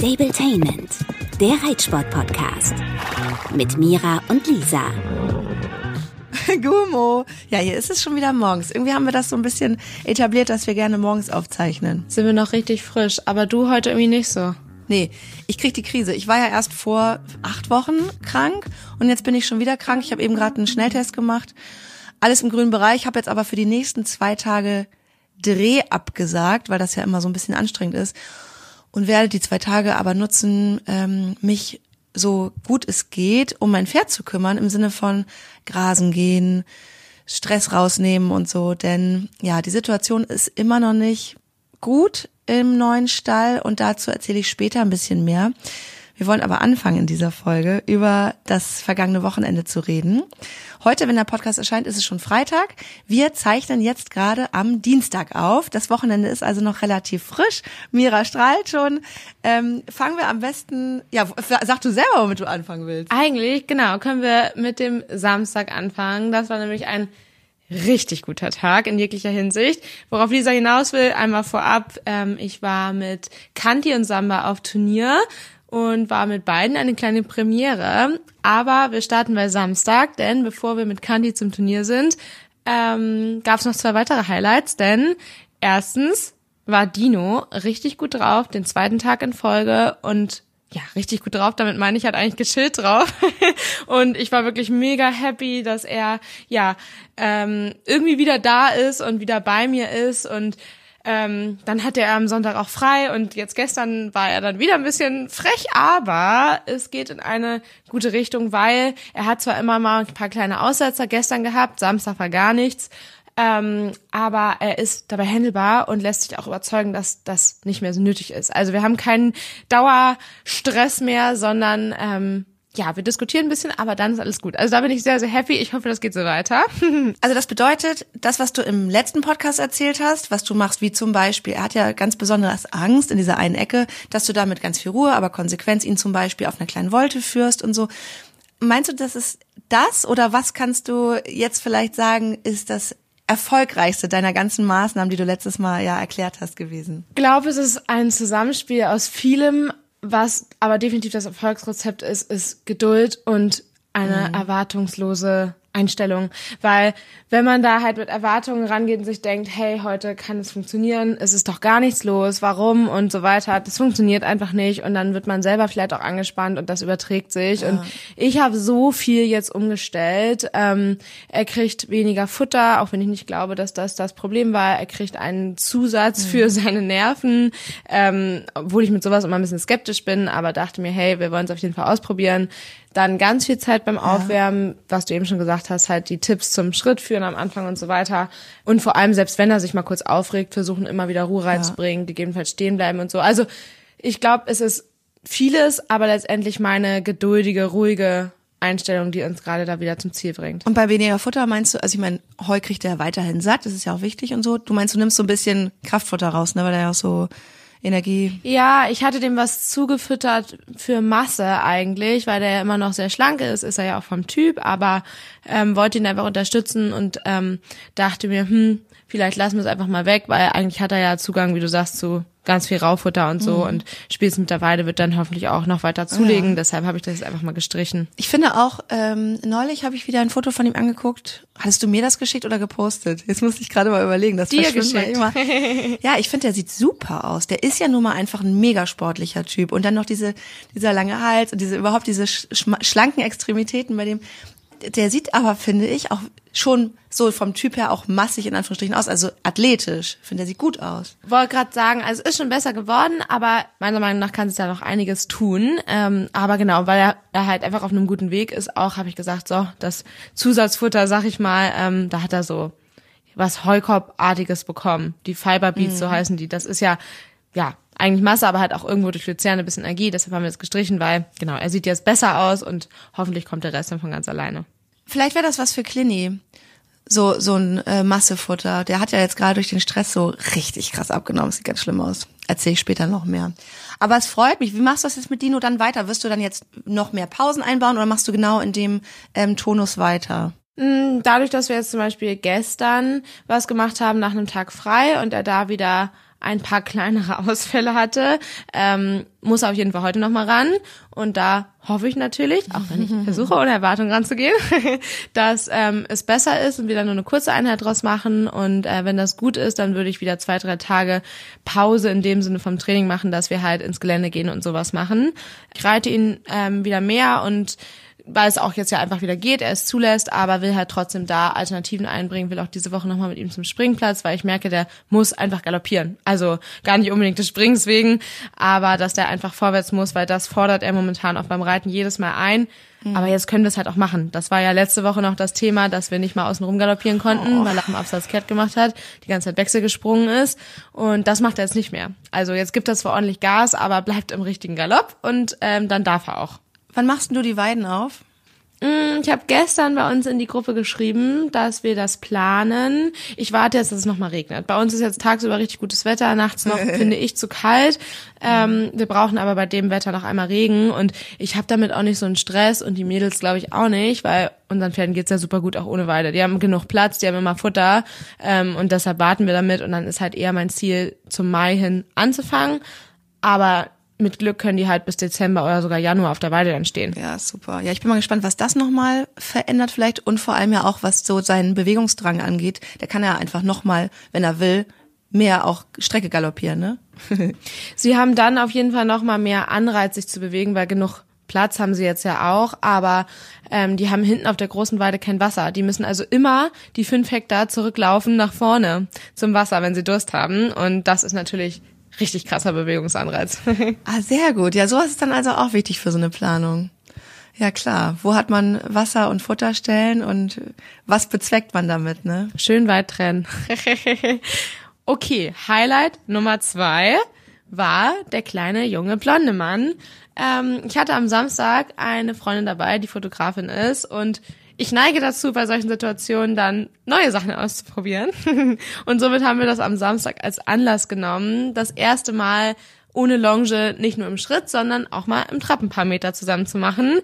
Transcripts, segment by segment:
Stabletainment, der Reitsport-Podcast. Mit Mira und Lisa. Gumo. Ja, hier ist es schon wieder morgens. Irgendwie haben wir das so ein bisschen etabliert, dass wir gerne morgens aufzeichnen. Sind wir noch richtig frisch, aber du heute irgendwie nicht so. Nee, ich krieg die Krise. Ich war ja erst vor acht Wochen krank und jetzt bin ich schon wieder krank. Ich habe eben gerade einen Schnelltest gemacht. Alles im grünen Bereich. Habe jetzt aber für die nächsten zwei Tage Dreh abgesagt, weil das ja immer so ein bisschen anstrengend ist. Und werde die zwei Tage aber nutzen, ähm, mich so gut es geht, um mein Pferd zu kümmern, im Sinne von Grasen gehen, Stress rausnehmen und so. Denn ja, die Situation ist immer noch nicht gut im neuen Stall und dazu erzähle ich später ein bisschen mehr. Wir wollen aber anfangen in dieser Folge über das vergangene Wochenende zu reden. Heute, wenn der Podcast erscheint, ist es schon Freitag. Wir zeichnen jetzt gerade am Dienstag auf. Das Wochenende ist also noch relativ frisch. Mira strahlt schon. Ähm, fangen wir am besten, ja, sag du selber, womit du anfangen willst. Eigentlich, genau, können wir mit dem Samstag anfangen. Das war nämlich ein richtig guter Tag in jeglicher Hinsicht. Worauf Lisa hinaus will, einmal vorab, ähm, ich war mit Kanti und Samba auf Turnier und war mit beiden eine kleine Premiere. Aber wir starten bei Samstag, denn bevor wir mit Kanti zum Turnier sind, ähm, gab es noch zwei weitere Highlights, denn erstens war Dino richtig gut drauf, den zweiten Tag in Folge und ja, richtig gut drauf. Damit meine ich halt eigentlich gechillt drauf. und ich war wirklich mega happy, dass er ja ähm, irgendwie wieder da ist und wieder bei mir ist und ähm, dann hatte er am Sonntag auch frei und jetzt gestern war er dann wieder ein bisschen frech, aber es geht in eine gute Richtung, weil er hat zwar immer mal ein paar kleine Aussetzer gestern gehabt, Samstag war gar nichts, ähm, aber er ist dabei handelbar und lässt sich auch überzeugen, dass das nicht mehr so nötig ist. Also wir haben keinen Dauerstress mehr, sondern ähm, ja, wir diskutieren ein bisschen, aber dann ist alles gut. Also da bin ich sehr, sehr happy. Ich hoffe, das geht so weiter. also das bedeutet, das, was du im letzten Podcast erzählt hast, was du machst, wie zum Beispiel, er hat ja ganz besonders Angst in dieser einen Ecke, dass du da mit ganz viel Ruhe, aber Konsequenz ihn zum Beispiel auf einer kleinen Wolte führst und so. Meinst du, das ist das oder was kannst du jetzt vielleicht sagen, ist das erfolgreichste deiner ganzen Maßnahmen, die du letztes Mal ja erklärt hast, gewesen? Ich glaube, es ist ein Zusammenspiel aus vielem, was aber definitiv das Erfolgsrezept ist, ist Geduld und eine mhm. erwartungslose Einstellung, weil wenn man da halt mit Erwartungen rangeht und sich denkt, hey, heute kann es funktionieren, es ist doch gar nichts los, warum und so weiter, das funktioniert einfach nicht. Und dann wird man selber vielleicht auch angespannt und das überträgt sich. Ja. und ich habe so viel jetzt umgestellt, ähm, er kriegt weniger Futter, auch wenn ich nicht glaube, dass das das Problem war, er kriegt einen Zusatz mhm. für seine Nerven, ähm, obwohl ich mit sowas immer ein bisschen skeptisch bin, aber dachte mir, hey, wir wollen es auf jeden Fall ausprobieren, dann ganz viel Zeit beim Aufwärmen, ja. was du eben schon gesagt hast, halt die Tipps zum Schritt führen am Anfang und so weiter. Und vor allem, selbst wenn er sich mal kurz aufregt, versuchen immer wieder Ruhe reinzubringen, ja. gegebenenfalls stehen bleiben und so. Also ich glaube, es ist vieles, aber letztendlich meine geduldige, ruhige Einstellung, die uns gerade da wieder zum Ziel bringt. Und bei weniger Futter meinst du, also ich meine, Heu kriegt er weiterhin satt, das ist ja auch wichtig und so. Du meinst, du nimmst so ein bisschen Kraftfutter raus, ne, weil er ja auch so Energie. Ja, ich hatte dem was zugefüttert für Masse eigentlich, weil der ja immer noch sehr schlank ist, ist er ja auch vom Typ, aber ähm, wollte ihn einfach unterstützen und ähm, dachte mir, hm, vielleicht lassen wir es einfach mal weg, weil eigentlich hat er ja Zugang, wie du sagst, zu ganz viel Raufutter und so mhm. und spielst mit der Weide wird dann hoffentlich auch noch weiter zulegen. Ja. Deshalb habe ich das jetzt einfach mal gestrichen. Ich finde auch, ähm, neulich habe ich wieder ein Foto von ihm angeguckt. Hattest du mir das geschickt oder gepostet? Jetzt muss ich gerade mal überlegen. Das Dir geschickt. Immer. Ja, ich finde, der sieht super aus. Der ist ja nun mal einfach ein mega sportlicher Typ. Und dann noch diese, dieser lange Hals und diese überhaupt diese schlanken Extremitäten bei dem der sieht aber, finde ich, auch schon so vom Typ her auch massig in Anführungsstrichen aus, also athletisch. Finde, der sieht gut aus. Wollte gerade sagen, also ist schon besser geworden, aber meiner Meinung nach kann es ja noch einiges tun. Ähm, aber genau, weil er, er halt einfach auf einem guten Weg ist, auch habe ich gesagt, so das Zusatzfutter, sag ich mal, ähm, da hat er so was Heukorbartiges bekommen. Die Fiber Beats, mhm. so heißen die. Das ist ja ja eigentlich Masse, aber halt auch irgendwo durch Luzerne ein bisschen Energie. Deshalb haben wir es gestrichen, weil, genau, er sieht jetzt besser aus und hoffentlich kommt der Rest dann von ganz alleine. Vielleicht wäre das was für Clini. So, so ein äh, Massefutter. Der hat ja jetzt gerade durch den Stress so richtig krass abgenommen. Sieht ganz schlimm aus. Erzähle ich später noch mehr. Aber es freut mich. Wie machst du das jetzt mit Dino dann weiter? Wirst du dann jetzt noch mehr Pausen einbauen oder machst du genau in dem ähm, Tonus weiter? Mm, dadurch, dass wir jetzt zum Beispiel gestern was gemacht haben nach einem Tag frei und er da wieder ein paar kleinere Ausfälle hatte, ähm, muss auf jeden Fall heute noch mal ran. Und da hoffe ich natürlich, auch wenn ich versuche, ohne Erwartung ranzugehen, dass ähm, es besser ist und wir dann nur eine kurze Einheit draus machen. Und äh, wenn das gut ist, dann würde ich wieder zwei, drei Tage Pause in dem Sinne vom Training machen, dass wir halt ins Gelände gehen und sowas machen. Ich reite ihn ähm, wieder mehr und weil es auch jetzt ja einfach wieder geht, er es zulässt, aber will halt trotzdem da Alternativen einbringen, will auch diese Woche nochmal mit ihm zum Springplatz, weil ich merke, der muss einfach galoppieren. Also gar nicht unbedingt des Springs wegen, aber dass der einfach vorwärts muss, weil das fordert er momentan auch beim Reiten jedes Mal ein. Mhm. Aber jetzt können wir es halt auch machen. Das war ja letzte Woche noch das Thema, dass wir nicht mal außen rum galoppieren konnten, oh. weil er am Absatz Kehrt gemacht hat, die ganze Zeit Wechsel gesprungen ist. Und das macht er jetzt nicht mehr. Also jetzt gibt er zwar ordentlich Gas, aber bleibt im richtigen Galopp und ähm, dann darf er auch. Wann machst du die Weiden auf? Mm, ich habe gestern bei uns in die Gruppe geschrieben, dass wir das planen. Ich warte jetzt, dass es nochmal regnet. Bei uns ist jetzt tagsüber richtig gutes Wetter, nachts noch finde ich zu kalt. Ähm, wir brauchen aber bei dem Wetter noch einmal Regen und ich habe damit auch nicht so einen Stress und die Mädels glaube ich auch nicht, weil unseren Pferden geht's ja super gut auch ohne Weide. Die haben genug Platz, die haben immer Futter ähm, und deshalb warten wir damit und dann ist halt eher mein Ziel, zum Mai hin anzufangen. Aber mit Glück können die halt bis Dezember oder sogar Januar auf der Weide dann stehen. Ja, super. Ja, ich bin mal gespannt, was das nochmal verändert vielleicht und vor allem ja auch, was so seinen Bewegungsdrang angeht. Der kann ja einfach nochmal, wenn er will, mehr auch Strecke galoppieren, ne? sie haben dann auf jeden Fall nochmal mehr Anreiz, sich zu bewegen, weil genug Platz haben sie jetzt ja auch, aber ähm, die haben hinten auf der großen Weide kein Wasser. Die müssen also immer die fünf Hektar zurücklaufen nach vorne zum Wasser, wenn sie Durst haben. Und das ist natürlich richtig krasser Bewegungsanreiz. ah, sehr gut. Ja, sowas ist dann also auch wichtig für so eine Planung. Ja klar, wo hat man Wasser und Futterstellen und was bezweckt man damit, ne? Schön weit trennen. okay, Highlight Nummer zwei war der kleine junge blonde Mann. Ähm, ich hatte am Samstag eine Freundin dabei, die Fotografin ist und ich neige dazu, bei solchen Situationen dann neue Sachen auszuprobieren. und somit haben wir das am Samstag als Anlass genommen, das erste Mal ohne Longe nicht nur im Schritt, sondern auch mal im Trab ein paar Meter zusammen zu machen.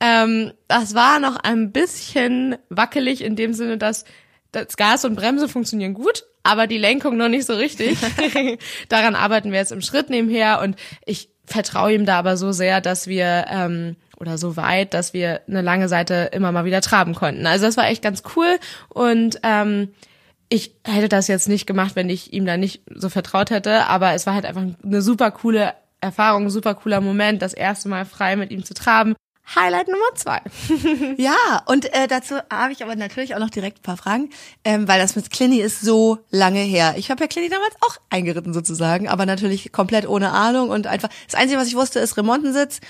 Ähm, das war noch ein bisschen wackelig in dem Sinne, dass das Gas und Bremse funktionieren gut, aber die Lenkung noch nicht so richtig. Daran arbeiten wir jetzt im Schritt nebenher und ich vertraue ihm da aber so sehr, dass wir ähm, oder so weit, dass wir eine lange Seite immer mal wieder traben konnten. Also das war echt ganz cool und ähm, ich hätte das jetzt nicht gemacht, wenn ich ihm da nicht so vertraut hätte, aber es war halt einfach eine super coole Erfahrung, super cooler Moment, das erste Mal frei mit ihm zu traben. Highlight Nummer zwei. ja, und äh, dazu habe ich aber natürlich auch noch direkt ein paar Fragen, ähm, weil das mit Clinny ist so lange her. Ich habe ja Clinny damals auch eingeritten sozusagen, aber natürlich komplett ohne Ahnung und einfach, das Einzige, was ich wusste, ist Remontensitz,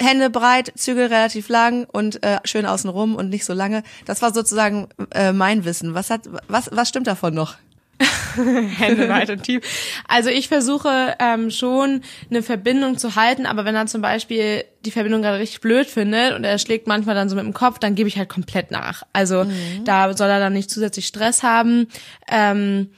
Hände breit, Zügel relativ lang und äh, schön außenrum und nicht so lange. Das war sozusagen äh, mein Wissen. Was hat, was, was stimmt davon noch? Hände weit und tief. Also ich versuche ähm, schon eine Verbindung zu halten, aber wenn er zum Beispiel die Verbindung gerade richtig blöd findet und er schlägt manchmal dann so mit dem Kopf, dann gebe ich halt komplett nach. Also mhm. da soll er dann nicht zusätzlich Stress haben. Ähm,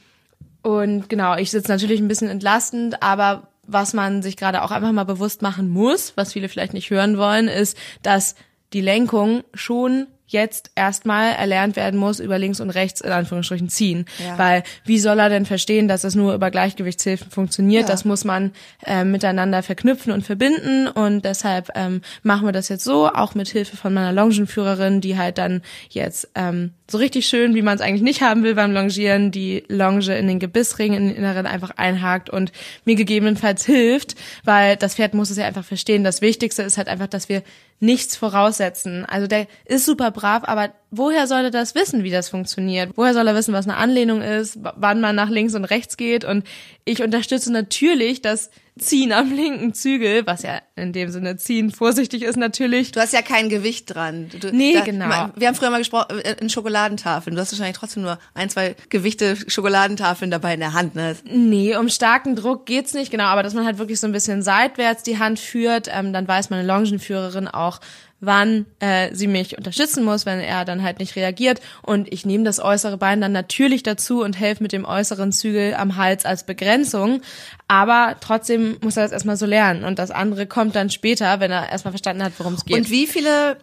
und genau, ich sitze natürlich ein bisschen entlastend, aber was man sich gerade auch einfach mal bewusst machen muss, was viele vielleicht nicht hören wollen, ist, dass die Lenkung schon jetzt erstmal erlernt werden muss, über links und rechts in Anführungsstrichen ziehen. Ja. Weil wie soll er denn verstehen, dass es nur über Gleichgewichtshilfen funktioniert? Ja. Das muss man äh, miteinander verknüpfen und verbinden und deshalb ähm, machen wir das jetzt so, auch mit Hilfe von meiner Longenführerin, die halt dann jetzt ähm, so richtig schön, wie man es eigentlich nicht haben will beim Longieren, die Longe in den Gebissring, in den Inneren einfach einhakt und mir gegebenenfalls hilft, weil das Pferd muss es ja einfach verstehen. Das Wichtigste ist halt einfach, dass wir nichts voraussetzen. Also der ist super brav, aber woher soll er das wissen, wie das funktioniert? Woher soll er wissen, was eine Anlehnung ist, wann man nach links und rechts geht? Und ich unterstütze natürlich das Ziehen am linken Zügel, was ja in dem Sinne ziehen vorsichtig ist natürlich. Du hast ja kein Gewicht dran. Du, nee, da, genau. Wir haben früher mal gesprochen äh, in Schokoladentafeln. Du hast wahrscheinlich trotzdem nur ein, zwei Gewichte Schokoladentafeln dabei in der Hand, ne? Nee, um starken Druck geht's nicht, genau. Aber dass man halt wirklich so ein bisschen seitwärts die Hand führt, ähm, dann weiß meine Longenführerin auch, wann äh, sie mich unterstützen muss, wenn er dann halt nicht reagiert. Und ich nehme das äußere Bein dann natürlich dazu und helfe mit dem äußeren Zügel am Hals als Begrenzung. Aber trotzdem muss er das erstmal so lernen. Und das andere kommt dann später, wenn er erstmal verstanden hat, worum es geht. Und wie viele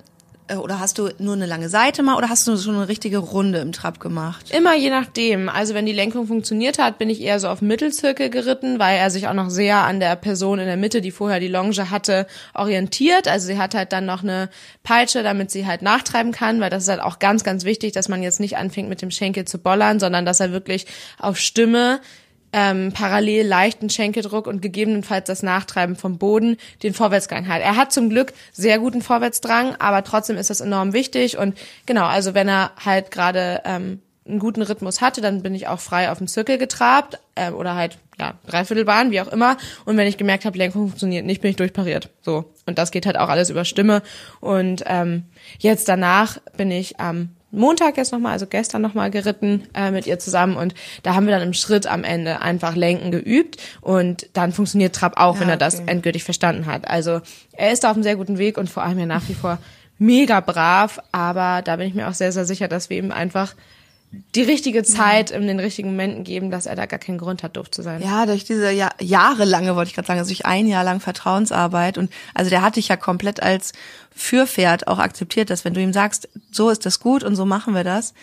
oder hast du nur eine lange Seite mal oder hast du schon eine richtige Runde im Trab gemacht? Immer je nachdem. Also wenn die Lenkung funktioniert hat, bin ich eher so auf Mittelzirkel geritten, weil er sich auch noch sehr an der Person in der Mitte, die vorher die Longe hatte, orientiert. Also sie hat halt dann noch eine Peitsche, damit sie halt nachtreiben kann, weil das ist halt auch ganz, ganz wichtig, dass man jetzt nicht anfängt mit dem Schenkel zu bollern, sondern dass er wirklich auf Stimme ähm, parallel leichten Schenkeldruck und gegebenenfalls das Nachtreiben vom Boden den Vorwärtsgang hat. Er hat zum Glück sehr guten Vorwärtsdrang, aber trotzdem ist das enorm wichtig und genau, also wenn er halt gerade ähm, einen guten Rhythmus hatte, dann bin ich auch frei auf dem Zirkel getrabt äh, oder halt ja Dreiviertelbahn, wie auch immer. Und wenn ich gemerkt habe, Lenkung funktioniert nicht, bin ich durchpariert. So und das geht halt auch alles über Stimme. Und ähm, jetzt danach bin ich am Montag jetzt nochmal, also gestern nochmal geritten äh, mit ihr zusammen und da haben wir dann im Schritt am Ende einfach Lenken geübt und dann funktioniert Trab auch, ja, wenn er okay. das endgültig verstanden hat. Also er ist da auf einem sehr guten Weg und vor allem ja nach wie vor mega brav, aber da bin ich mir auch sehr, sehr sicher, dass wir ihm einfach die richtige Zeit in den richtigen Momenten geben, dass er da gar keinen Grund hat, doof zu sein. Ja, durch diese Jahr, jahrelange, wollte ich gerade sagen, also durch ein Jahr lang Vertrauensarbeit und also der hat dich ja komplett als Fürpferd auch akzeptiert, dass wenn du ihm sagst, so ist das gut und so machen wir das,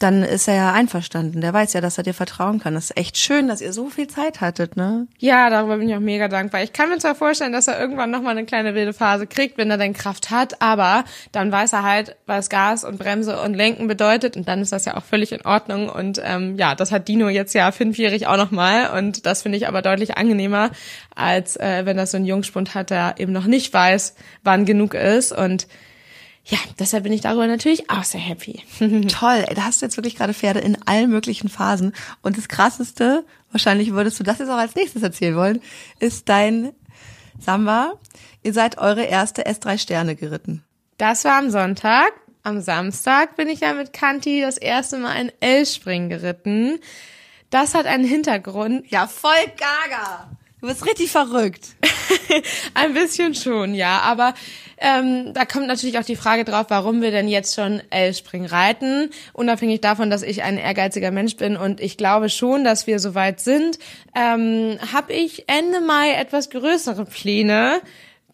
dann ist er ja einverstanden. Der weiß ja, dass er dir vertrauen kann. Das ist echt schön, dass ihr so viel Zeit hattet, ne? Ja, darüber bin ich auch mega dankbar. Ich kann mir zwar vorstellen, dass er irgendwann nochmal eine kleine wilde Phase kriegt, wenn er denn Kraft hat, aber dann weiß er halt, was Gas und Bremse und Lenken bedeutet und dann ist das ja auch völlig in Ordnung. Und ähm, ja, das hat Dino jetzt ja fünfjährig auch nochmal und das finde ich aber deutlich angenehmer, als äh, wenn das so ein Jungspund hat, der eben noch nicht weiß, wann genug ist und ja, deshalb bin ich darüber natürlich auch sehr happy. Toll, ey, da hast du jetzt wirklich gerade Pferde in allen möglichen Phasen. Und das Krasseste, wahrscheinlich würdest du das jetzt auch als nächstes erzählen wollen, ist dein Samba. Ihr seid eure erste S3 Sterne geritten. Das war am Sonntag. Am Samstag bin ich ja mit Kanti das erste Mal ein L-Spring geritten. Das hat einen Hintergrund. Ja, voll gaga. Du bist richtig verrückt. ein bisschen schon, ja. Aber ähm, da kommt natürlich auch die Frage drauf, warum wir denn jetzt schon L-Spring reiten. Unabhängig davon, dass ich ein ehrgeiziger Mensch bin und ich glaube schon, dass wir soweit sind, ähm, habe ich Ende Mai etwas größere Pläne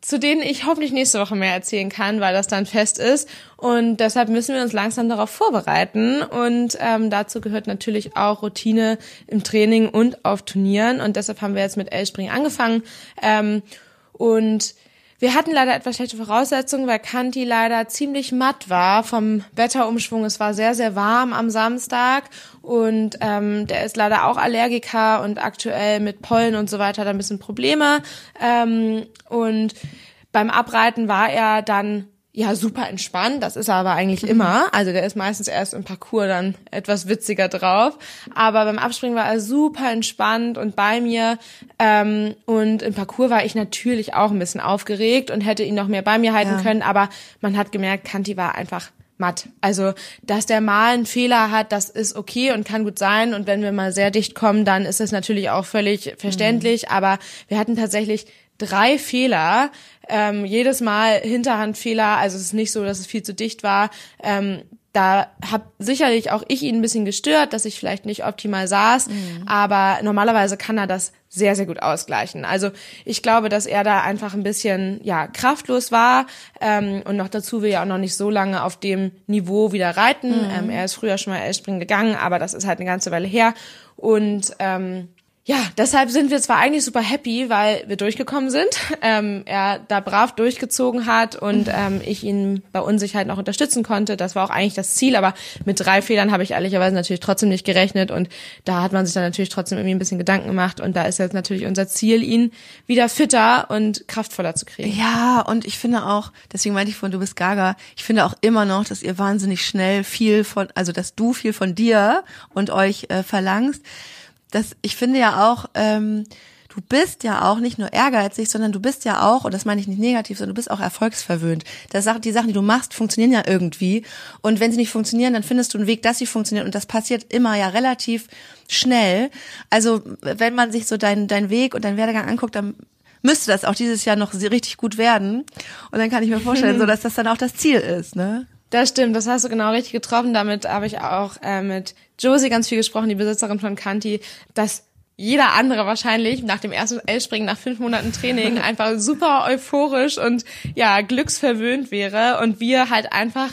zu denen ich hoffentlich nächste Woche mehr erzählen kann, weil das dann fest ist. Und deshalb müssen wir uns langsam darauf vorbereiten. Und ähm, dazu gehört natürlich auch Routine im Training und auf Turnieren. Und deshalb haben wir jetzt mit L-Spring angefangen. Ähm, und wir hatten leider etwas schlechte Voraussetzungen, weil Kanti leider ziemlich matt war vom Wetterumschwung. Es war sehr, sehr warm am Samstag und ähm, der ist leider auch Allergiker und aktuell mit Pollen und so weiter er ein bisschen Probleme. Ähm, und beim Abreiten war er dann ja super entspannt. Das ist er aber eigentlich mhm. immer. Also der ist meistens erst im Parcours dann etwas witziger drauf. Aber beim Abspringen war er super entspannt und bei mir. Ähm, und im Parcours war ich natürlich auch ein bisschen aufgeregt und hätte ihn noch mehr bei mir halten ja. können. Aber man hat gemerkt, Kanti war einfach matt. Also, dass der mal einen Fehler hat, das ist okay und kann gut sein. Und wenn wir mal sehr dicht kommen, dann ist es natürlich auch völlig verständlich. Mhm. Aber wir hatten tatsächlich drei Fehler, ähm, jedes Mal Hinterhandfehler, also es ist nicht so, dass es viel zu dicht war. Ähm, da hab sicherlich auch ich ihn ein bisschen gestört, dass ich vielleicht nicht optimal saß, mhm. aber normalerweise kann er das sehr, sehr gut ausgleichen. Also ich glaube, dass er da einfach ein bisschen ja kraftlos war ähm, und noch dazu will ja auch noch nicht so lange auf dem Niveau wieder reiten. Mhm. Ähm, er ist früher schon mal L-Springen gegangen, aber das ist halt eine ganze Weile her und ähm, ja, deshalb sind wir zwar eigentlich super happy, weil wir durchgekommen sind, ähm, er da brav durchgezogen hat und ähm, ich ihn bei Unsicherheit noch unterstützen konnte. Das war auch eigentlich das Ziel, aber mit drei Fehlern habe ich ehrlicherweise natürlich trotzdem nicht gerechnet und da hat man sich dann natürlich trotzdem irgendwie ein bisschen Gedanken gemacht und da ist jetzt natürlich unser Ziel, ihn wieder fitter und kraftvoller zu kriegen. Ja, und ich finde auch, deswegen meinte ich von du bist Gaga, ich finde auch immer noch, dass ihr wahnsinnig schnell viel von, also dass du viel von dir und euch äh, verlangst das, ich finde ja auch, ähm, du bist ja auch nicht nur ehrgeizig, sondern du bist ja auch, und das meine ich nicht negativ, sondern du bist auch erfolgsverwöhnt. Das, die Sachen, die du machst, funktionieren ja irgendwie. Und wenn sie nicht funktionieren, dann findest du einen Weg, dass sie funktionieren. Und das passiert immer ja relativ schnell. Also wenn man sich so deinen dein Weg und deinen Werdegang anguckt, dann müsste das auch dieses Jahr noch richtig gut werden. Und dann kann ich mir vorstellen, so dass das dann auch das Ziel ist, ne? Das stimmt, das hast du genau richtig getroffen. Damit habe ich auch äh, mit Josie ganz viel gesprochen, die Besitzerin von Kanti, dass jeder andere wahrscheinlich nach dem ersten L-Springen nach fünf Monaten Training einfach super euphorisch und ja, glücksverwöhnt wäre und wir halt einfach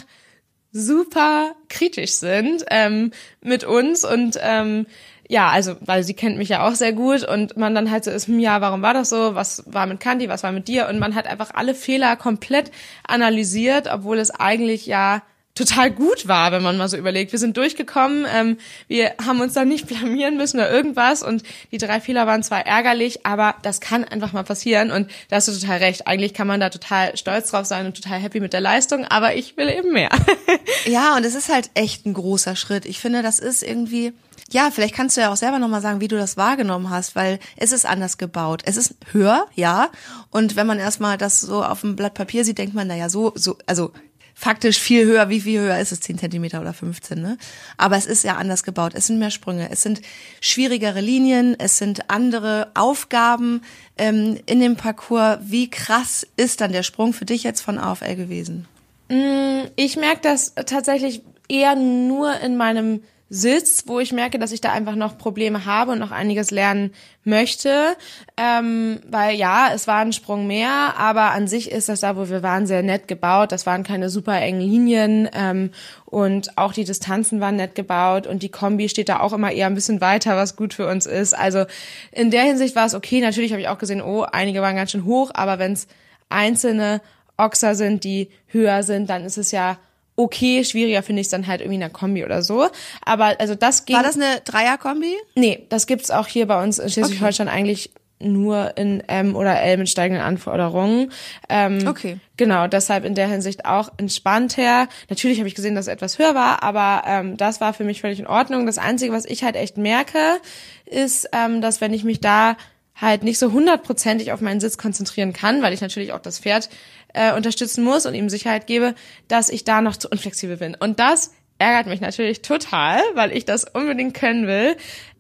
super kritisch sind ähm, mit uns und ähm, ja, also, weil sie kennt mich ja auch sehr gut und man dann halt so ist, hm, ja, warum war das so? Was war mit Candy? Was war mit dir? Und man hat einfach alle Fehler komplett analysiert, obwohl es eigentlich ja total gut war, wenn man mal so überlegt. Wir sind durchgekommen, ähm, wir haben uns da nicht blamieren müssen oder irgendwas und die drei Fehler waren zwar ärgerlich, aber das kann einfach mal passieren und da hast du total recht. Eigentlich kann man da total stolz drauf sein und total happy mit der Leistung, aber ich will eben mehr. ja, und es ist halt echt ein großer Schritt. Ich finde, das ist irgendwie, ja, vielleicht kannst du ja auch selber nochmal sagen, wie du das wahrgenommen hast, weil es ist anders gebaut. Es ist höher, ja. Und wenn man erstmal das so auf dem Blatt Papier sieht, denkt man, naja, so, so, also faktisch viel höher. Wie viel höher ist es? 10 Zentimeter oder 15, ne? Aber es ist ja anders gebaut. Es sind mehr Sprünge. Es sind schwierigere Linien. Es sind andere Aufgaben ähm, in dem Parcours. Wie krass ist dann der Sprung für dich jetzt von AFL gewesen? Mm, ich merke das tatsächlich eher nur in meinem Sitz, wo ich merke, dass ich da einfach noch Probleme habe und noch einiges lernen möchte. Ähm, weil ja, es war ein Sprung mehr, aber an sich ist das da, wo wir waren, sehr nett gebaut. Das waren keine super engen Linien ähm, und auch die Distanzen waren nett gebaut und die Kombi steht da auch immer eher ein bisschen weiter, was gut für uns ist. Also in der Hinsicht war es okay. Natürlich habe ich auch gesehen, oh, einige waren ganz schön hoch, aber wenn es einzelne Ochser sind, die höher sind, dann ist es ja okay, schwieriger finde ich es dann halt irgendwie in einer Kombi oder so. Aber also das ging. War das eine Dreier-Kombi? Nee, das gibt's auch hier bei uns in Schleswig-Holstein okay. eigentlich nur in M oder L mit steigenden Anforderungen. Ähm, okay. Genau, deshalb in der Hinsicht auch entspannt her. Natürlich habe ich gesehen, dass es etwas höher war, aber ähm, das war für mich völlig in Ordnung. Das Einzige, was ich halt echt merke, ist, ähm, dass wenn ich mich da halt nicht so hundertprozentig auf meinen Sitz konzentrieren kann, weil ich natürlich auch das Pferd äh, unterstützen muss und ihm Sicherheit gebe, dass ich da noch zu unflexibel bin. Und das ärgert mich natürlich total, weil ich das unbedingt können will.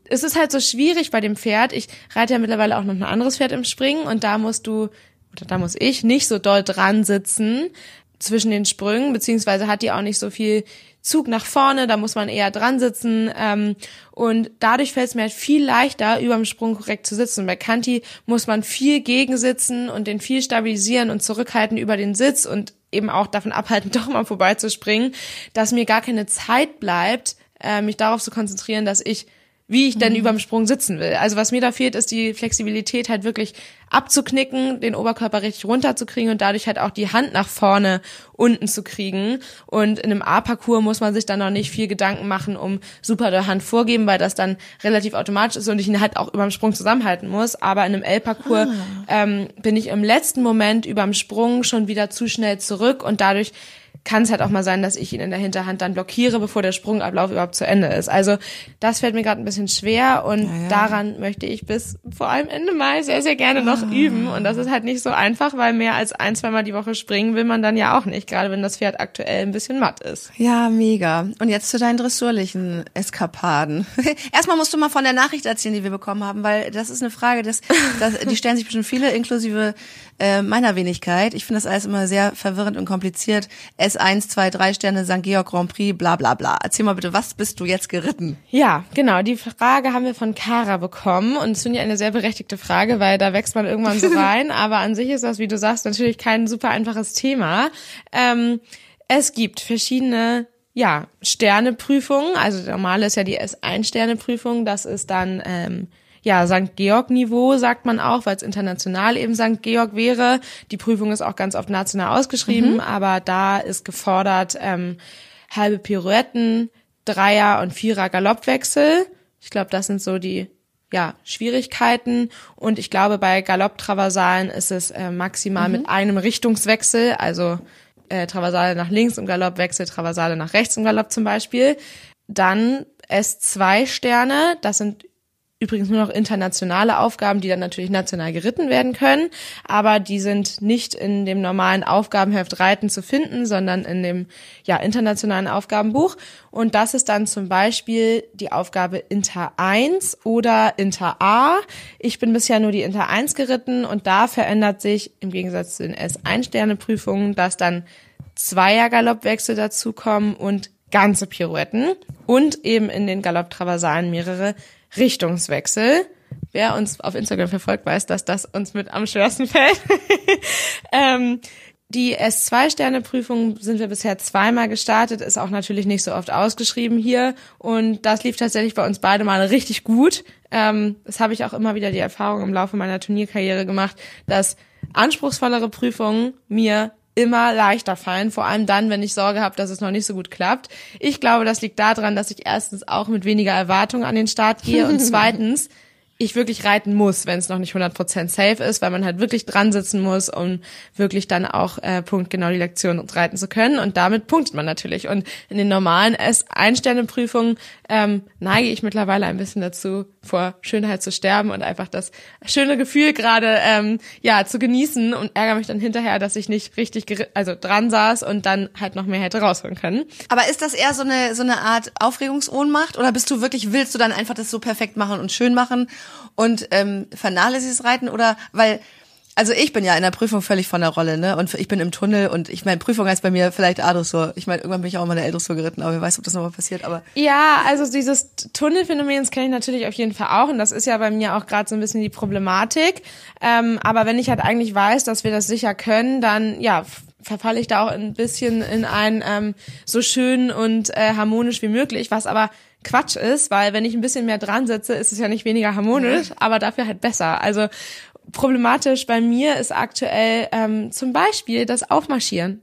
Es ist halt so schwierig bei dem Pferd. Ich reite ja mittlerweile auch noch ein anderes Pferd im Springen und da musst du, oder da muss ich nicht so doll dran sitzen zwischen den Sprüngen, beziehungsweise hat die auch nicht so viel Zug nach vorne, da muss man eher dran sitzen ähm, und dadurch fällt es mir halt viel leichter, über dem Sprung korrekt zu sitzen. Bei Kanti muss man viel gegensitzen und den viel stabilisieren und zurückhalten über den Sitz und eben auch davon abhalten, doch mal vorbeizuspringen, dass mir gar keine Zeit bleibt, äh, mich darauf zu konzentrieren, dass ich wie ich denn mhm. überm Sprung sitzen will. Also was mir da fehlt, ist die Flexibilität halt wirklich abzuknicken, den Oberkörper richtig runterzukriegen und dadurch halt auch die Hand nach vorne unten zu kriegen. Und in einem A-Parcours muss man sich dann noch nicht viel Gedanken machen, um super der Hand vorgeben, weil das dann relativ automatisch ist und ich ihn halt auch überm Sprung zusammenhalten muss. Aber in einem L-Parcours ah. ähm, bin ich im letzten Moment überm Sprung schon wieder zu schnell zurück und dadurch kann es halt auch mal sein, dass ich ihn in der Hinterhand dann blockiere, bevor der Sprungablauf überhaupt zu Ende ist. Also das fällt mir gerade ein bisschen schwer und ja, ja. daran möchte ich bis vor allem Ende Mai sehr, sehr gerne noch ah. üben. Und das ist halt nicht so einfach, weil mehr als ein, zweimal die Woche springen will man dann ja auch nicht, gerade wenn das Pferd aktuell ein bisschen matt ist. Ja, mega. Und jetzt zu deinen dressurlichen Eskapaden. Erstmal musst du mal von der Nachricht erzählen, die wir bekommen haben, weil das ist eine Frage, das, das, die stellen sich bestimmt viele, inklusive äh, meiner Wenigkeit. Ich finde das alles immer sehr verwirrend und kompliziert. S1, 2, 3 Sterne, St. Georg Grand Prix, bla bla bla. Erzähl mal bitte, was bist du jetzt geritten? Ja, genau. Die Frage haben wir von Kara bekommen und es finde ich eine sehr berechtigte Frage, weil da wächst man irgendwann so rein. Aber an sich ist das, wie du sagst, natürlich kein super einfaches Thema. Ähm, es gibt verschiedene ja, Sterneprüfungen. Also normale ist ja die S1-Sterneprüfung. Das ist dann ähm, ja, St. Georg-Niveau sagt man auch, weil es international eben St. Georg wäre. Die Prüfung ist auch ganz oft national ausgeschrieben, mhm. aber da ist gefordert ähm, halbe Pirouetten, Dreier- und Vierer Galoppwechsel. Ich glaube, das sind so die ja, Schwierigkeiten. Und ich glaube, bei Galopptraversalen ist es äh, maximal mhm. mit einem Richtungswechsel, also äh, Traversale nach links im Galoppwechsel, Traversale nach rechts im Galopp zum Beispiel. Dann S2 Sterne, das sind übrigens nur noch internationale Aufgaben, die dann natürlich national geritten werden können, aber die sind nicht in dem normalen Aufgabenheft Reiten zu finden, sondern in dem ja internationalen Aufgabenbuch. Und das ist dann zum Beispiel die Aufgabe Inter 1 oder Inter A. Ich bin bisher nur die Inter 1 geritten und da verändert sich im Gegensatz zu den S1-Sterne-Prüfungen, dass dann Zweier Galoppwechsel dazukommen und ganze Pirouetten und eben in den Galopptraversalen mehrere Richtungswechsel, wer uns auf Instagram verfolgt, weiß, dass das uns mit am schwersten fällt. ähm, die S2-Sterne-Prüfung sind wir bisher zweimal gestartet, ist auch natürlich nicht so oft ausgeschrieben hier. Und das lief tatsächlich bei uns beide mal richtig gut. Ähm, das habe ich auch immer wieder die Erfahrung im Laufe meiner Turnierkarriere gemacht, dass anspruchsvollere Prüfungen mir immer leichter fallen, vor allem dann, wenn ich Sorge habe, dass es noch nicht so gut klappt. Ich glaube, das liegt daran, dass ich erstens auch mit weniger Erwartungen an den Start gehe und zweitens ich wirklich reiten muss, wenn es noch nicht 100% safe ist, weil man halt wirklich dran sitzen muss, um wirklich dann auch äh, punktgenau die Lektion reiten zu können. Und damit punktet man natürlich. Und in den normalen S-Einsterne-Prüfungen ähm, neige ich mittlerweile ein bisschen dazu, vor Schönheit zu sterben und einfach das schöne Gefühl gerade ähm, ja zu genießen und ärgere mich dann hinterher, dass ich nicht richtig also dran saß und dann halt noch mehr hätte rausholen können. Aber ist das eher so eine so eine Art Aufregungsohnmacht oder bist du wirklich willst du dann einfach das so perfekt machen und schön machen und ähm, vernachlässigst Reiten oder weil also ich bin ja in der Prüfung völlig von der Rolle, ne? Und ich bin im Tunnel und ich meine, Prüfung heißt bei mir vielleicht A-Dressur. Ich meine, irgendwann bin ich auch mal eine L-Dressur geritten, aber wer weiß, ob das nochmal passiert, aber. Ja, also dieses Tunnelphänomen kenne ich natürlich auf jeden Fall auch und das ist ja bei mir auch gerade so ein bisschen die Problematik. Ähm, aber wenn ich halt eigentlich weiß, dass wir das sicher können, dann ja, verfalle ich da auch ein bisschen in ein ähm, so schön und äh, harmonisch wie möglich, was aber Quatsch ist, weil wenn ich ein bisschen mehr dran sitze, ist es ja nicht weniger harmonisch, mhm. aber dafür halt besser. Also problematisch bei mir ist aktuell ähm, zum Beispiel das Aufmarschieren.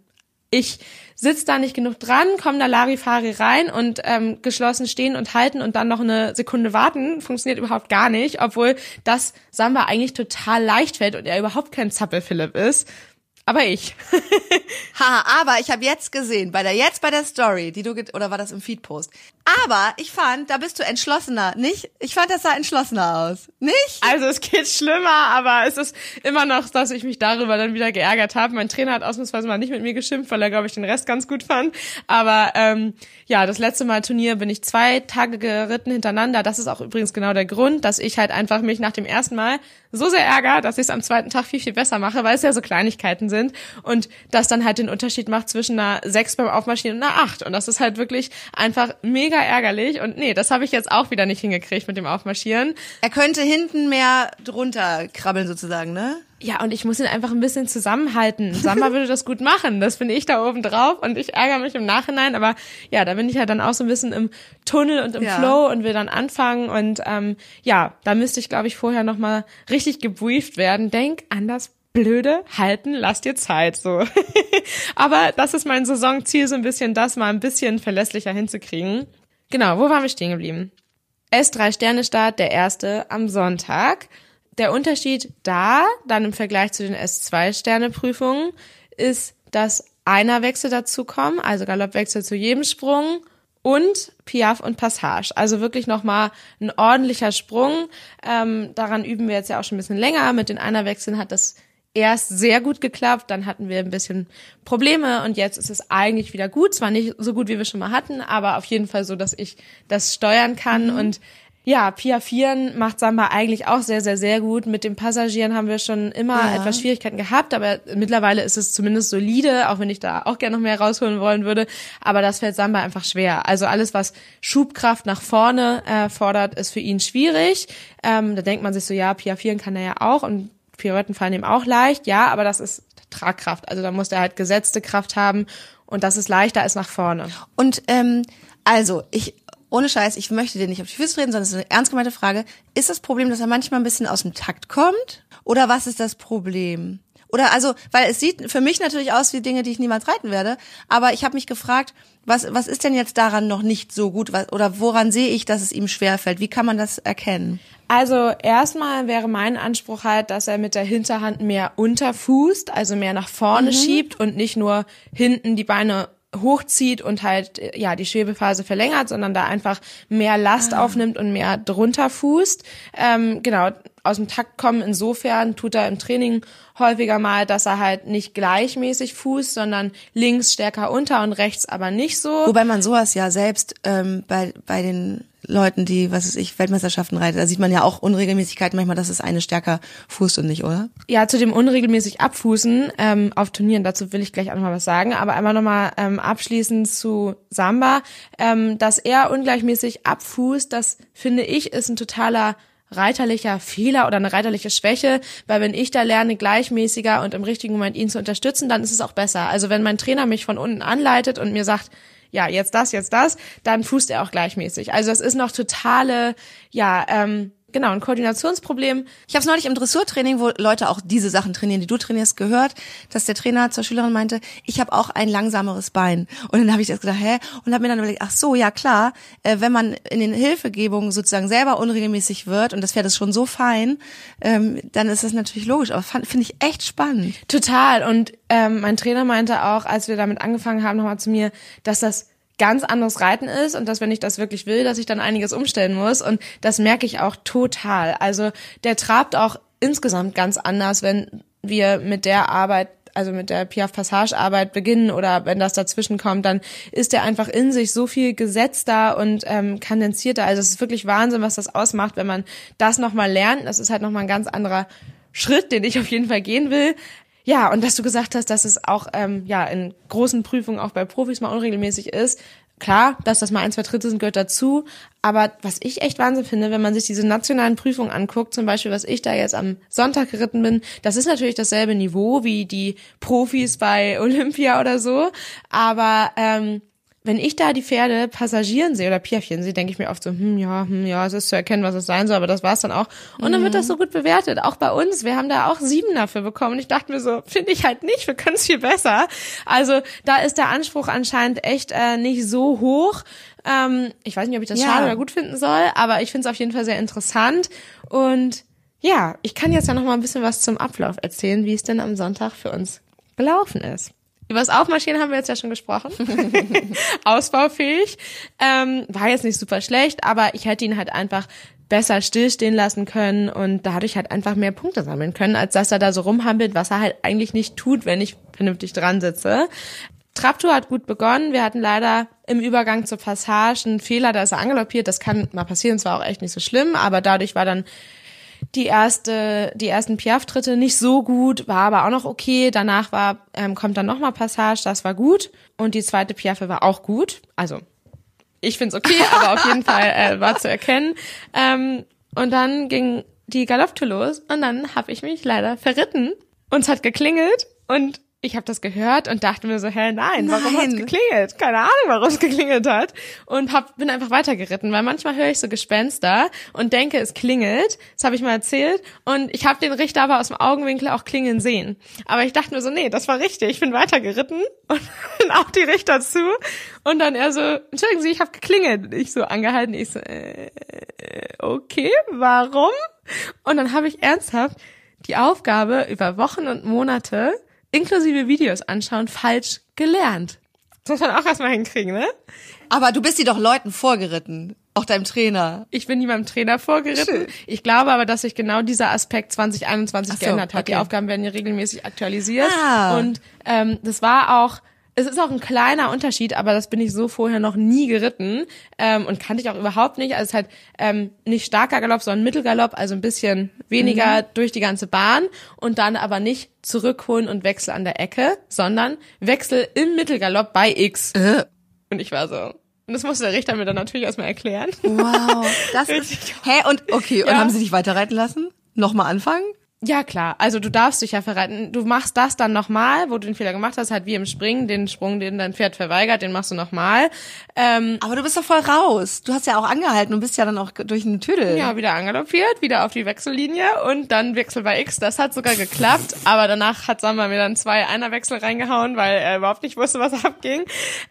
Ich sitze da nicht genug dran, komme da Larifari rein und ähm, geschlossen stehen und halten und dann noch eine Sekunde warten, funktioniert überhaupt gar nicht, obwohl das Samba eigentlich total leicht fällt und er überhaupt kein Zappel-Philipp ist. Aber ich. ha, aber ich habe jetzt gesehen, bei der jetzt bei der Story, die du oder war das im Feedpost. Aber ich fand, da bist du entschlossener, nicht? Ich fand, das sah entschlossener aus, nicht? Also es geht schlimmer, aber es ist immer noch, dass ich mich darüber dann wieder geärgert habe. Mein Trainer hat ausnahmsweise mal nicht mit mir geschimpft, weil er glaube ich den Rest ganz gut fand. Aber ähm, ja, das letzte Mal Turnier bin ich zwei Tage geritten hintereinander. Das ist auch übrigens genau der Grund, dass ich halt einfach mich nach dem ersten Mal so sehr ärgere, dass ich es am zweiten Tag viel viel besser mache, weil es ja so Kleinigkeiten sind und das dann halt den Unterschied macht zwischen einer 6 beim Aufmarschieren und einer 8. Und das ist halt wirklich einfach mega ärgerlich. Und nee, das habe ich jetzt auch wieder nicht hingekriegt mit dem Aufmarschieren. Er könnte hinten mehr drunter krabbeln sozusagen, ne? Ja, und ich muss ihn einfach ein bisschen zusammenhalten. Samba würde das gut machen. Das finde ich da oben drauf und ich ärgere mich im Nachhinein. Aber ja, da bin ich halt dann auch so ein bisschen im Tunnel und im ja. Flow und will dann anfangen. Und ähm, ja, da müsste ich, glaube ich, vorher nochmal richtig gebrieft werden. Denk an das blöde halten, lass dir Zeit, so. Aber das ist mein Saisonziel, so ein bisschen das mal ein bisschen verlässlicher hinzukriegen. Genau, wo waren wir stehen geblieben? S3 Sterne Start, der erste am Sonntag. Der Unterschied da, dann im Vergleich zu den S2 Sterne Prüfungen, ist, dass einer Wechsel dazu kommen, also Galoppwechsel zu jedem Sprung und Piaf und Passage. Also wirklich nochmal ein ordentlicher Sprung. Ähm, daran üben wir jetzt ja auch schon ein bisschen länger. Mit den Einerwechseln hat das erst sehr gut geklappt, dann hatten wir ein bisschen Probleme und jetzt ist es eigentlich wieder gut. Zwar nicht so gut, wie wir schon mal hatten, aber auf jeden Fall so, dass ich das steuern kann mhm. und ja, Piafieren macht Samba eigentlich auch sehr, sehr, sehr gut. Mit den Passagieren haben wir schon immer ja. etwas Schwierigkeiten gehabt, aber mittlerweile ist es zumindest solide, auch wenn ich da auch gerne noch mehr rausholen wollen würde. Aber das fällt Samba einfach schwer. Also alles, was Schubkraft nach vorne äh, fordert, ist für ihn schwierig. Ähm, da denkt man sich so, ja, Piafieren kann er ja auch und Pirouetten fallen ihm auch leicht, ja, aber das ist Tragkraft. Also da muss er halt gesetzte Kraft haben und das ist leichter als nach vorne. Und ähm, also ich ohne Scheiß, ich möchte dir nicht auf die Füße treten, sondern es ist eine ernst gemeinte Frage. Ist das Problem, dass er manchmal ein bisschen aus dem Takt kommt? Oder was ist das Problem? Oder also, weil es sieht für mich natürlich aus wie Dinge, die ich niemals reiten werde. Aber ich habe mich gefragt, was, was ist denn jetzt daran noch nicht so gut? Was, oder woran sehe ich, dass es ihm schwerfällt? Wie kann man das erkennen? Also erstmal wäre mein Anspruch halt, dass er mit der Hinterhand mehr unterfußt, also mehr nach vorne mhm. schiebt und nicht nur hinten die Beine hochzieht und halt ja die Schwebephase verlängert, sondern da einfach mehr Last ah. aufnimmt und mehr drunter fußt. Ähm, genau, aus dem Takt kommen. Insofern tut er im Training häufiger mal, dass er halt nicht gleichmäßig fußt, sondern links stärker unter und rechts aber nicht so. Wobei man sowas ja selbst ähm, bei, bei den Leuten, die, was weiß ich, Weltmeisterschaften reiten, da sieht man ja auch Unregelmäßigkeiten manchmal, dass es eine stärker fußt und nicht, oder? Ja, zu dem unregelmäßig Abfußen ähm, auf Turnieren, dazu will ich gleich auch noch mal was sagen, aber einmal nochmal ähm, abschließend zu Samba, ähm, dass er ungleichmäßig abfußt, das finde ich ist ein totaler reiterlicher Fehler oder eine reiterliche Schwäche, weil wenn ich da lerne, gleichmäßiger und im richtigen Moment ihn zu unterstützen, dann ist es auch besser. Also wenn mein Trainer mich von unten anleitet und mir sagt, ja, jetzt das, jetzt das, dann fußt er auch gleichmäßig. Also es ist noch totale, ja, ähm, Genau, ein Koordinationsproblem. Ich habe es neulich im Dressurtraining, wo Leute auch diese Sachen trainieren, die du trainierst, gehört, dass der Trainer zur Schülerin meinte, ich habe auch ein langsameres Bein. Und dann habe ich das gedacht, hä? Und habe mir dann überlegt, ach so, ja klar, äh, wenn man in den Hilfegebungen sozusagen selber unregelmäßig wird und das Pferd ist schon so fein, ähm, dann ist das natürlich logisch. Aber finde ich echt spannend. Total. Und ähm, mein Trainer meinte auch, als wir damit angefangen haben, nochmal zu mir, dass das ganz anderes Reiten ist und dass wenn ich das wirklich will, dass ich dann einiges umstellen muss und das merke ich auch total. Also der trabt auch insgesamt ganz anders, wenn wir mit der Arbeit also mit der Piaf Passage Arbeit beginnen oder wenn das dazwischen kommt, dann ist der einfach in sich so viel gesetzter und ähm, kondensierter. Also es ist wirklich Wahnsinn, was das ausmacht, wenn man das nochmal lernt. Das ist halt nochmal ein ganz anderer Schritt, den ich auf jeden Fall gehen will. Ja, und dass du gesagt hast, dass es auch ähm, ja in großen Prüfungen auch bei Profis mal unregelmäßig ist. Klar, dass das mal ein, zwei Drittel sind, gehört dazu. Aber was ich echt Wahnsinn finde, wenn man sich diese nationalen Prüfungen anguckt, zum Beispiel, was ich da jetzt am Sonntag geritten bin, das ist natürlich dasselbe Niveau wie die Profis bei Olympia oder so. Aber ähm, wenn ich da die Pferde passagieren sehe oder Piafchen sehe, denke ich mir oft so, hm, ja, hm, ja, es ist zu erkennen, was es sein soll, aber das war's dann auch. Und dann wird das so gut bewertet, auch bei uns. Wir haben da auch sieben dafür bekommen. Und ich dachte mir so, finde ich halt nicht, wir können es viel besser. Also da ist der Anspruch anscheinend echt äh, nicht so hoch. Ähm, ich weiß nicht, ob ich das ja. schade oder gut finden soll, aber ich finde es auf jeden Fall sehr interessant. Und ja, ich kann jetzt ja noch mal ein bisschen was zum Ablauf erzählen, wie es denn am Sonntag für uns gelaufen ist. Über das Aufmarschieren haben wir jetzt ja schon gesprochen. Ausbaufähig. Ähm, war jetzt nicht super schlecht, aber ich hätte ihn halt einfach besser stillstehen lassen können und dadurch halt einfach mehr Punkte sammeln können, als dass er da so rumhampelt, was er halt eigentlich nicht tut, wenn ich vernünftig dran sitze. Traptour hat gut begonnen. Wir hatten leider im Übergang zur Passage einen Fehler, da ist er angeloppiert. Das kann mal passieren, zwar auch echt nicht so schlimm, aber dadurch war dann die erste, die ersten Piaf-Tritte nicht so gut, war aber auch noch okay. Danach war, ähm, kommt dann nochmal Passage, das war gut. Und die zweite Piaffe war auch gut. Also, ich find's okay, aber auf jeden Fall äh, war zu erkennen. Ähm, und dann ging die Galopptour los und dann habe ich mich leider verritten. Uns hat geklingelt und ich habe das gehört und dachte mir so, hä, nein, warum hat's geklingelt? Keine Ahnung, warum es geklingelt hat. Und hab, bin einfach weitergeritten, weil manchmal höre ich so Gespenster und denke, es klingelt. Das habe ich mal erzählt. Und ich habe den Richter aber aus dem Augenwinkel auch klingeln sehen. Aber ich dachte mir so, nee, das war richtig. Ich bin weitergeritten und auch die Richter zu. Und dann er so, entschuldigen Sie, ich habe geklingelt. Ich so angehalten. Ich so, äh, okay, warum? Und dann habe ich ernsthaft die Aufgabe über Wochen und Monate inklusive Videos anschauen falsch gelernt. Das muss man auch erstmal hinkriegen, ne? Aber du bist sie doch Leuten vorgeritten. Auch deinem Trainer. Ich bin nie meinem Trainer vorgeritten. Schön. Ich glaube aber, dass sich genau dieser Aspekt 2021 so, geändert hat. Okay. Die Aufgaben werden ja regelmäßig aktualisiert. Ah. Und ähm, das war auch es ist auch ein kleiner Unterschied, aber das bin ich so vorher noch nie geritten ähm, und kannte ich auch überhaupt nicht. Also es ist halt ähm, nicht starker Galopp, sondern Mittelgalopp, also ein bisschen weniger mhm. durch die ganze Bahn und dann aber nicht zurückholen und Wechsel an der Ecke, sondern Wechsel im Mittelgalopp bei X. Äh. Und ich war so, und das musste der Richter mir dann natürlich erstmal erklären. Wow, das ist. Hä? Und okay, und ja. haben sie dich weiterreiten lassen? Nochmal anfangen? Ja, klar. Also du darfst dich ja verreiten. Du machst das dann nochmal, wo du den Fehler gemacht hast, halt wie im Springen, den Sprung, den dein Pferd verweigert, den machst du nochmal. Ähm, Aber du bist doch voll raus. Du hast ja auch angehalten und bist ja dann auch durch einen Tüdel. Ja, wieder angaloppiert, wieder auf die Wechsellinie und dann Wechsel bei X. Das hat sogar geklappt. Aber danach hat Samba mir dann zwei Einerwechsel reingehauen, weil er überhaupt nicht wusste, was abging.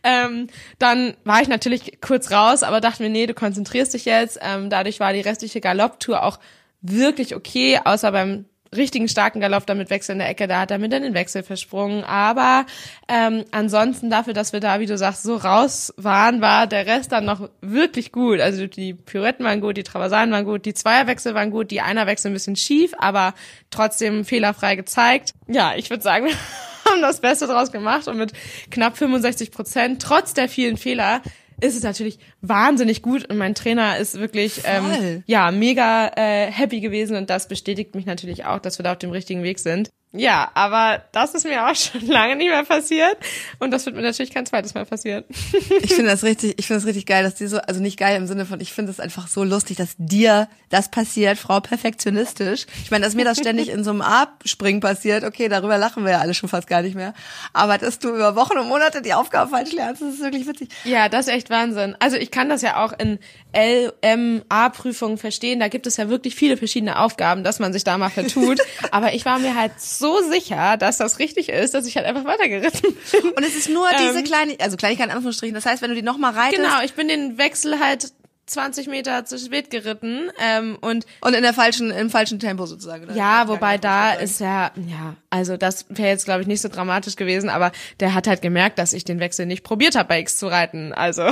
Ähm, dann war ich natürlich kurz raus, aber dachte mir, nee, du konzentrierst dich jetzt. Ähm, dadurch war die restliche Galopptour auch wirklich okay, außer beim richtigen starken Galopp damit Wechsel in der Ecke, da hat er mir dann den Wechsel versprungen. Aber ähm, ansonsten dafür, dass wir da, wie du sagst, so raus waren, war der Rest dann noch wirklich gut. Also die Pirouetten waren gut, die Traversalen waren gut, die Zweierwechsel waren gut, die Einerwechsel ein bisschen schief, aber trotzdem fehlerfrei gezeigt. Ja, ich würde sagen, wir haben das Beste draus gemacht und mit knapp 65 Prozent, trotz der vielen Fehler, ist es natürlich wahnsinnig gut und mein Trainer ist wirklich ähm, ja mega äh, happy gewesen und das bestätigt mich natürlich auch, dass wir da auf dem richtigen Weg sind. Ja, aber das ist mir auch schon lange nicht mehr passiert und das wird mir natürlich kein zweites Mal passieren. Ich finde das richtig, ich finde das richtig geil, dass die so, also nicht geil im Sinne von, ich finde es einfach so lustig, dass dir das passiert, Frau perfektionistisch. Ich meine, dass mir das ständig in so einem Abspringen passiert, okay, darüber lachen wir ja alle schon fast gar nicht mehr. Aber dass du über Wochen und Monate die Aufgabe falsch lernst, das ist wirklich witzig. Ja, das ist echt Wahnsinn. Also ich kann das ja auch in LMA-Prüfungen verstehen. Da gibt es ja wirklich viele verschiedene Aufgaben, dass man sich da mal vertut. Aber ich war mir halt so sicher, dass das richtig ist, dass ich halt einfach weitergeritten bin. Und es ist nur diese kleine, also Kleinigkeit in Anführungsstrichen. Das heißt, wenn du die nochmal reitest. Genau, ich bin den Wechsel halt 20 Meter zu spät geritten ähm, und Und in der falschen, im falschen Tempo sozusagen. oder? ja, wobei da ist ja, ja, also das wäre jetzt glaube ich nicht so dramatisch gewesen, aber der hat halt gemerkt, dass ich den Wechsel nicht probiert habe bei X zu reiten, also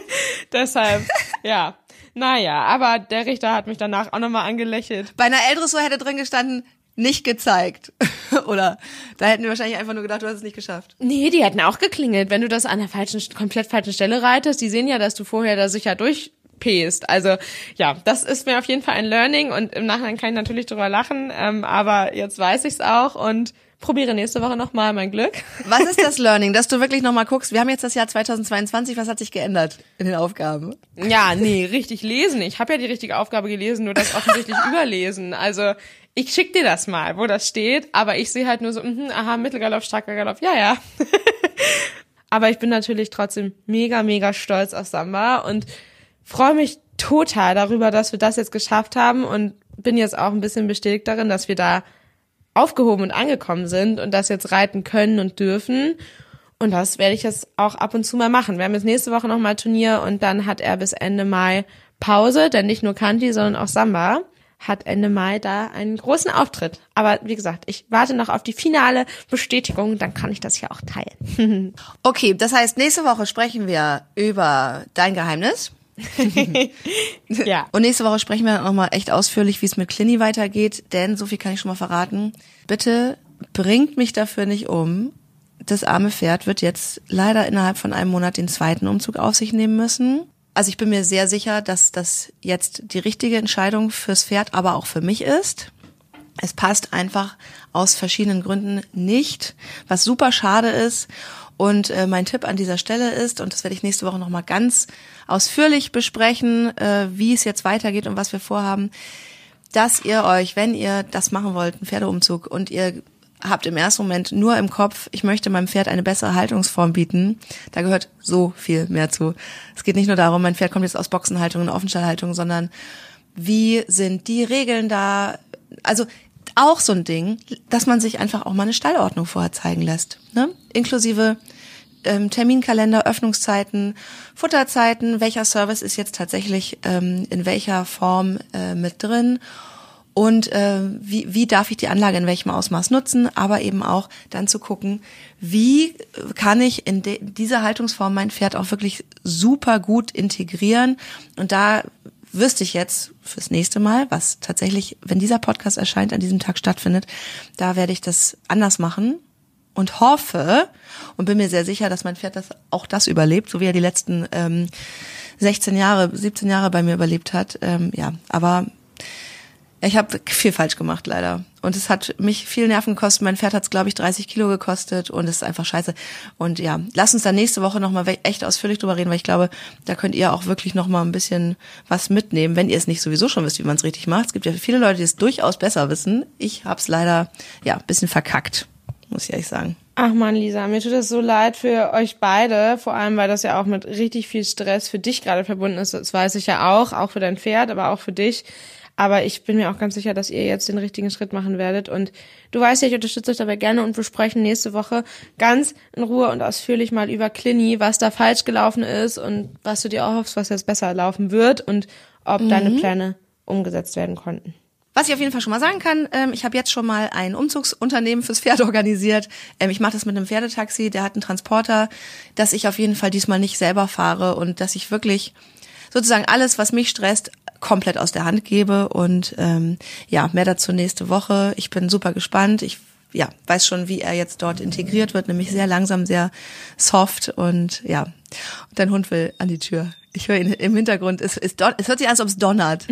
deshalb, ja, naja, aber der Richter hat mich danach auch nochmal angelächelt. Bei einer L-Dressur hätte drin gestanden, nicht gezeigt. Oder da hätten wir wahrscheinlich einfach nur gedacht, du hast es nicht geschafft. Nee, die hätten auch geklingelt, wenn du das an der falschen, komplett falschen Stelle reitest. Die sehen ja, dass du vorher da sicher durchpest. Also ja, das ist mir auf jeden Fall ein Learning und im Nachhinein kann ich natürlich drüber lachen, ähm, aber jetzt weiß ich's auch und probiere nächste Woche nochmal mein Glück. Was ist das Learning, dass du wirklich nochmal guckst? Wir haben jetzt das Jahr 2022, was hat sich geändert in den Aufgaben? Ja, nee, richtig lesen. Ich habe ja die richtige Aufgabe gelesen, nur das offensichtlich überlesen. Also ich schick dir das mal, wo das steht, aber ich sehe halt nur so, mh, aha, Mittelgalopp, starker Galopp, ja, ja. aber ich bin natürlich trotzdem mega, mega stolz auf Samba und freue mich total darüber, dass wir das jetzt geschafft haben und bin jetzt auch ein bisschen bestätigt darin, dass wir da aufgehoben und angekommen sind und das jetzt reiten können und dürfen. Und das werde ich jetzt auch ab und zu mal machen. Wir haben jetzt nächste Woche nochmal Turnier und dann hat er bis Ende Mai Pause, denn nicht nur Kanti, sondern auch Samba hat Ende Mai da einen großen Auftritt. Aber wie gesagt, ich warte noch auf die finale Bestätigung, dann kann ich das ja auch teilen. Okay, das heißt, nächste Woche sprechen wir über dein Geheimnis. ja. Und nächste Woche sprechen wir nochmal echt ausführlich, wie es mit Clini weitergeht. Denn, so viel kann ich schon mal verraten, bitte bringt mich dafür nicht um. Das arme Pferd wird jetzt leider innerhalb von einem Monat den zweiten Umzug auf sich nehmen müssen. Also ich bin mir sehr sicher, dass das jetzt die richtige Entscheidung fürs Pferd, aber auch für mich ist. Es passt einfach aus verschiedenen Gründen nicht, was super schade ist. Und äh, mein Tipp an dieser Stelle ist, und das werde ich nächste Woche nochmal ganz ausführlich besprechen, äh, wie es jetzt weitergeht und was wir vorhaben, dass ihr euch, wenn ihr das machen wollt, einen Pferdeumzug und ihr habt im ersten Moment nur im Kopf, ich möchte meinem Pferd eine bessere Haltungsform bieten, da gehört so viel mehr zu. Es geht nicht nur darum, mein Pferd kommt jetzt aus Boxenhaltung und Offenstallhaltung, sondern wie sind die Regeln da? Also auch so ein Ding, dass man sich einfach auch mal eine Stallordnung vorher zeigen lässt, ne? Inklusive ähm, Terminkalender, Öffnungszeiten, Futterzeiten, welcher Service ist jetzt tatsächlich ähm, in welcher Form äh, mit drin? Und äh, wie, wie darf ich die Anlage in welchem Ausmaß nutzen, aber eben auch dann zu gucken, wie kann ich in de dieser Haltungsform mein Pferd auch wirklich super gut integrieren? Und da wüsste ich jetzt fürs nächste Mal, was tatsächlich, wenn dieser Podcast erscheint, an diesem Tag stattfindet, da werde ich das anders machen und hoffe und bin mir sehr sicher, dass mein Pferd das auch das überlebt, so wie er die letzten ähm, 16 Jahre, 17 Jahre bei mir überlebt hat. Ähm, ja, aber ich habe viel falsch gemacht leider und es hat mich viel Nerven gekostet. Mein Pferd hat es glaube ich 30 Kilo gekostet und es ist einfach scheiße. Und ja, lass uns da nächste Woche noch mal echt ausführlich drüber reden, weil ich glaube, da könnt ihr auch wirklich noch mal ein bisschen was mitnehmen, wenn ihr es nicht sowieso schon wisst, wie man es richtig macht. Es gibt ja viele Leute, die es durchaus besser wissen. Ich habe es leider ja bisschen verkackt, muss ich ehrlich sagen. Ach man, Lisa, mir tut es so leid für euch beide, vor allem weil das ja auch mit richtig viel Stress für dich gerade verbunden ist. Das weiß ich ja auch, auch für dein Pferd, aber auch für dich. Aber ich bin mir auch ganz sicher, dass ihr jetzt den richtigen Schritt machen werdet. Und du weißt ja, ich unterstütze euch dabei gerne und wir sprechen nächste Woche ganz in Ruhe und ausführlich mal über Clini, was da falsch gelaufen ist und was du dir auch hoffst, was jetzt besser laufen wird und ob deine Pläne umgesetzt werden konnten. Was ich auf jeden Fall schon mal sagen kann, ähm, ich habe jetzt schon mal ein Umzugsunternehmen fürs Pferd organisiert. Ähm, ich mache das mit einem Pferdetaxi, der hat einen Transporter, dass ich auf jeden Fall diesmal nicht selber fahre und dass ich wirklich sozusagen alles, was mich stresst, komplett aus der Hand gebe. Und ähm, ja, mehr dazu nächste Woche. Ich bin super gespannt. Ich ja, weiß schon, wie er jetzt dort integriert wird, nämlich sehr langsam, sehr soft und ja. Und dein Hund will an die Tür. Ich höre ihn im Hintergrund. Es, es, es hört sich an, als ob es donnert.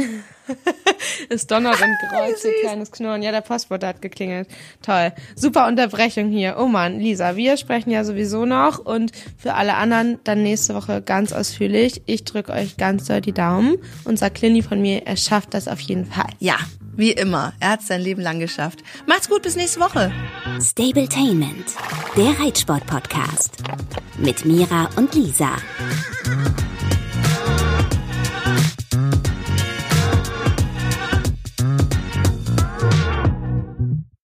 es donnert und kreuzt, ein kleines Knurren. Ja, der Postbote hat geklingelt. Toll. Super Unterbrechung hier. Oh man, Lisa, wir sprechen ja sowieso noch und für alle anderen dann nächste Woche ganz ausführlich. Ich drücke euch ganz doll die Daumen und sag Clini von mir, er schafft das auf jeden Fall. Ja, wie immer. Er hat sein Leben lang geschafft. Macht's gut, bis nächste Woche. Stabletainment, der Reitsport-Podcast. Mit Mira und Lisa.